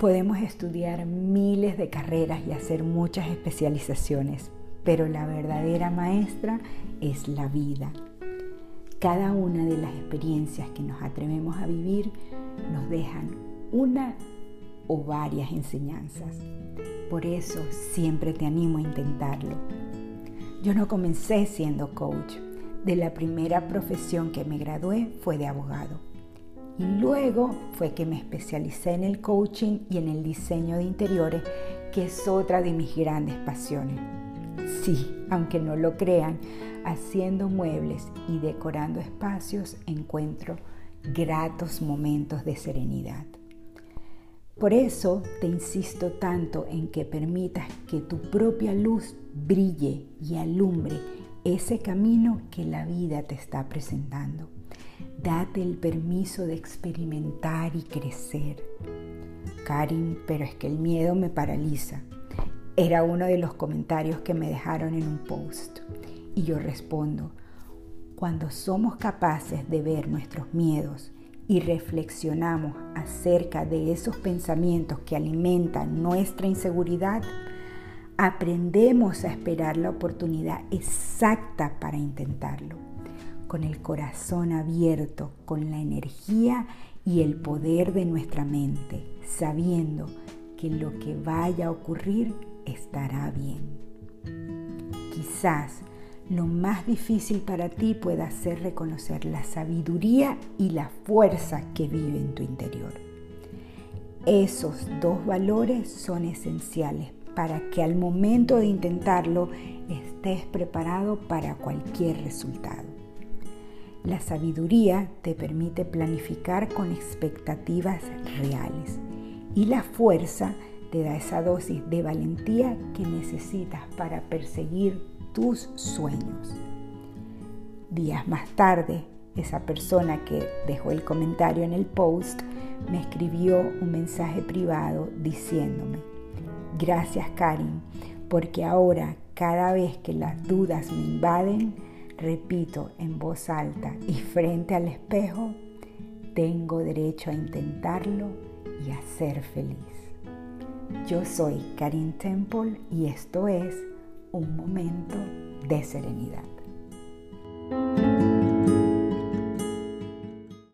Podemos estudiar miles de carreras y hacer muchas especializaciones, pero la verdadera maestra es la vida. Cada una de las experiencias que nos atrevemos a vivir nos dejan una o varias enseñanzas. Por eso siempre te animo a intentarlo. Yo no comencé siendo coach. De la primera profesión que me gradué fue de abogado. Y luego fue que me especialicé en el coaching y en el diseño de interiores, que es otra de mis grandes pasiones. Sí, aunque no lo crean, haciendo muebles y decorando espacios encuentro gratos momentos de serenidad. Por eso te insisto tanto en que permitas que tu propia luz brille y alumbre ese camino que la vida te está presentando. Date el permiso de experimentar y crecer. Karin, pero es que el miedo me paraliza. Era uno de los comentarios que me dejaron en un post. Y yo respondo, cuando somos capaces de ver nuestros miedos y reflexionamos acerca de esos pensamientos que alimentan nuestra inseguridad, aprendemos a esperar la oportunidad exacta para intentarlo con el corazón abierto, con la energía y el poder de nuestra mente, sabiendo que lo que vaya a ocurrir estará bien. Quizás lo más difícil para ti pueda ser reconocer la sabiduría y la fuerza que vive en tu interior. Esos dos valores son esenciales para que al momento de intentarlo estés preparado para cualquier resultado. La sabiduría te permite planificar con expectativas reales y la fuerza te da esa dosis de valentía que necesitas para perseguir tus sueños. Días más tarde, esa persona que dejó el comentario en el post me escribió un mensaje privado diciéndome, gracias Karin, porque ahora cada vez que las dudas me invaden, Repito en voz alta y frente al espejo, tengo derecho a intentarlo y a ser feliz. Yo soy Karin Temple y esto es un momento de serenidad.